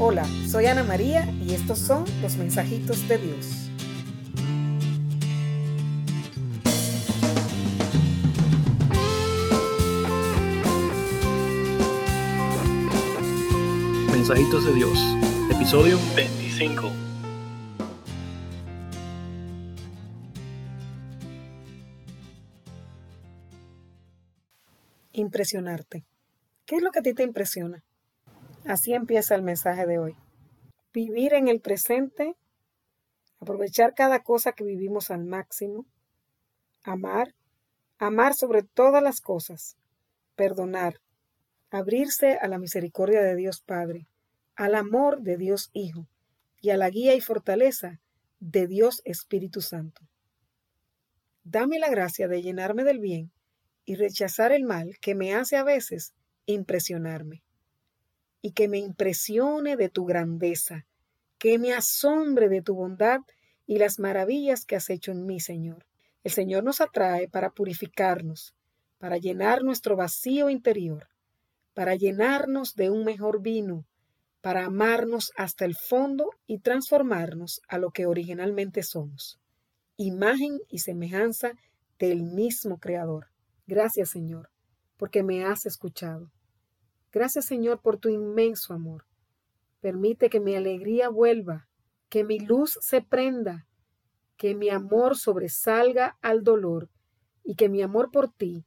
Hola, soy Ana María y estos son los mensajitos de Dios. Mensajitos de Dios, episodio 25. Impresionarte. ¿Qué es lo que a ti te impresiona? Así empieza el mensaje de hoy. Vivir en el presente, aprovechar cada cosa que vivimos al máximo, amar, amar sobre todas las cosas, perdonar, abrirse a la misericordia de Dios Padre, al amor de Dios Hijo y a la guía y fortaleza de Dios Espíritu Santo. Dame la gracia de llenarme del bien y rechazar el mal que me hace a veces impresionarme y que me impresione de tu grandeza, que me asombre de tu bondad y las maravillas que has hecho en mí, Señor. El Señor nos atrae para purificarnos, para llenar nuestro vacío interior, para llenarnos de un mejor vino, para amarnos hasta el fondo y transformarnos a lo que originalmente somos, imagen y semejanza del mismo Creador. Gracias, Señor, porque me has escuchado. Gracias Señor por tu inmenso amor. Permite que mi alegría vuelva, que mi luz se prenda, que mi amor sobresalga al dolor y que mi amor por ti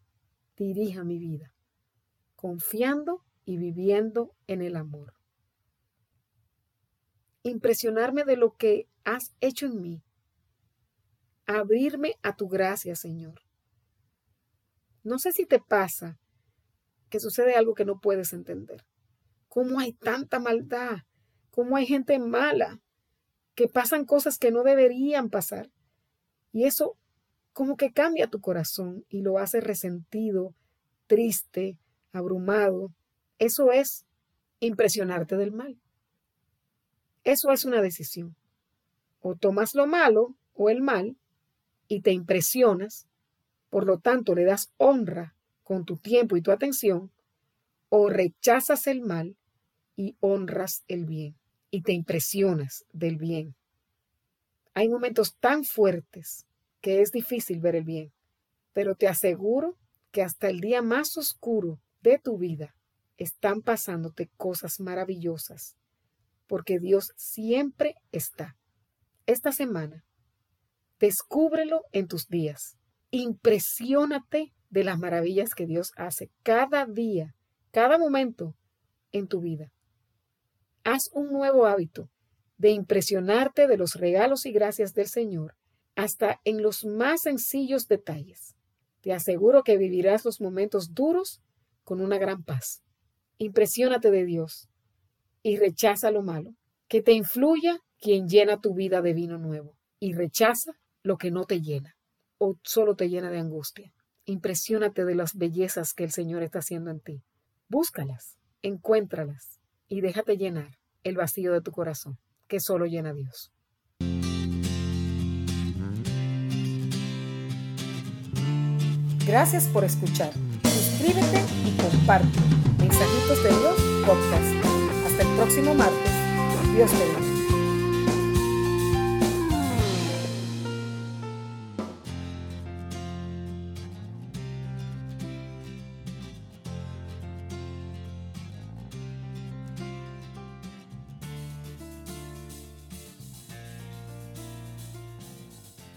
dirija mi vida, confiando y viviendo en el amor. Impresionarme de lo que has hecho en mí. Abrirme a tu gracia, Señor. No sé si te pasa que sucede algo que no puedes entender. ¿Cómo hay tanta maldad? ¿Cómo hay gente mala? Que pasan cosas que no deberían pasar. Y eso como que cambia tu corazón y lo hace resentido, triste, abrumado. Eso es impresionarte del mal. Eso es una decisión. O tomas lo malo o el mal y te impresionas, por lo tanto le das honra con tu tiempo y tu atención, o rechazas el mal y honras el bien y te impresionas del bien. Hay momentos tan fuertes que es difícil ver el bien, pero te aseguro que hasta el día más oscuro de tu vida están pasándote cosas maravillosas, porque Dios siempre está. Esta semana, descúbrelo en tus días. Impresiónate de las maravillas que Dios hace cada día, cada momento en tu vida. Haz un nuevo hábito de impresionarte de los regalos y gracias del Señor hasta en los más sencillos detalles. Te aseguro que vivirás los momentos duros con una gran paz. Impresiónate de Dios y rechaza lo malo. Que te influya quien llena tu vida de vino nuevo y rechaza lo que no te llena o solo te llena de angustia. Impresiónate de las bellezas que el Señor está haciendo en ti. Búscalas, encuéntralas y déjate llenar el vacío de tu corazón, que solo llena Dios. Gracias por escuchar. Suscríbete y comparte. Mensajitos de Dios Podcast. Hasta el próximo martes. Dios te bendiga.